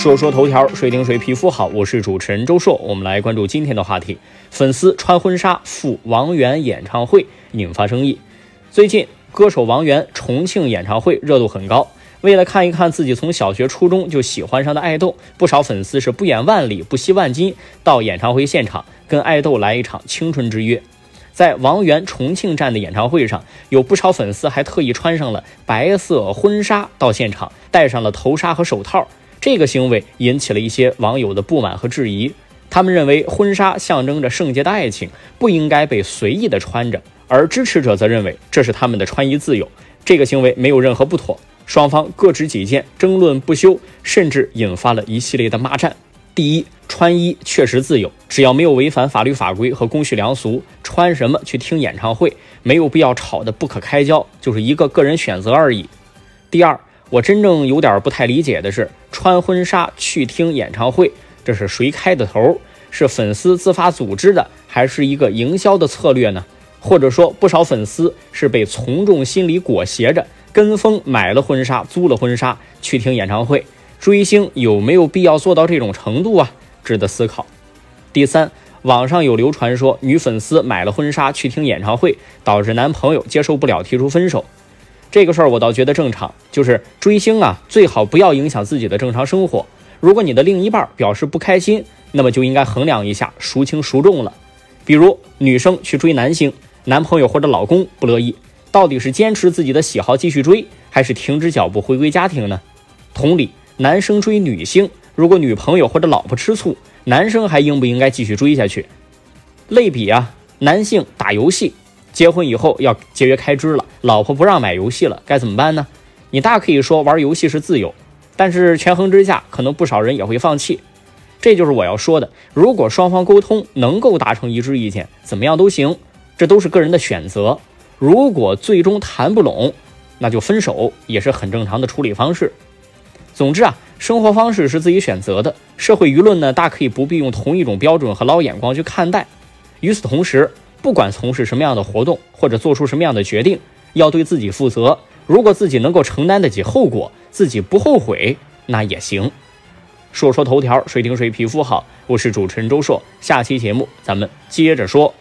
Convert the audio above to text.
说说头条，谁顶谁皮肤好？我是主持人周硕，我们来关注今天的话题：粉丝穿婚纱赴王源演唱会引发争议。最近，歌手王源重庆演唱会热度很高。为了看一看自己从小学、初中就喜欢上的爱豆，不少粉丝是不远万里、不惜万金到演唱会现场，跟爱豆来一场青春之约。在王源重庆站的演唱会上，有不少粉丝还特意穿上了白色婚纱到现场，戴上了头纱和手套。这个行为引起了一些网友的不满和质疑。他们认为婚纱象征着圣洁的爱情，不应该被随意的穿着；而支持者则认为这是他们的穿衣自由，这个行为没有任何不妥。双方各执己见，争论不休，甚至引发了一系列的骂战。第一，穿衣确实自由，只要没有违反法律法规和公序良俗，穿什么去听演唱会，没有必要吵得不可开交，就是一个个人选择而已。第二，我真正有点不太理解的是，穿婚纱去听演唱会，这是谁开的头？是粉丝自发组织的，还是一个营销的策略呢？或者说，不少粉丝是被从众心理裹挟着，跟风买了婚纱，租了婚纱去听演唱会？追星有没有必要做到这种程度啊？值得思考。第三，网上有流传说，女粉丝买了婚纱去听演唱会，导致男朋友接受不了，提出分手。这个事儿我倒觉得正常，就是追星啊，最好不要影响自己的正常生活。如果你的另一半表示不开心，那么就应该衡量一下，孰轻孰重了。比如女生去追男星，男朋友或者老公不乐意，到底是坚持自己的喜好继续追，还是停止脚步回归家庭呢？同理，男生追女星，如果女朋友或者老婆吃醋，男生还应不应该继续追下去？类比啊，男性打游戏。结婚以后要节约开支了，老婆不让买游戏了，该怎么办呢？你大可以说玩游戏是自由，但是权衡之下，可能不少人也会放弃。这就是我要说的。如果双方沟通能够达成一致意见，怎么样都行，这都是个人的选择。如果最终谈不拢，那就分手也是很正常的处理方式。总之啊，生活方式是自己选择的，社会舆论呢，大可以不必用同一种标准和捞眼光去看待。与此同时，不管从事什么样的活动，或者做出什么样的决定，要对自己负责。如果自己能够承担得起后果，自己不后悔，那也行。说说头条，谁听谁皮肤好。我是主持人周硕，下期节目咱们接着说。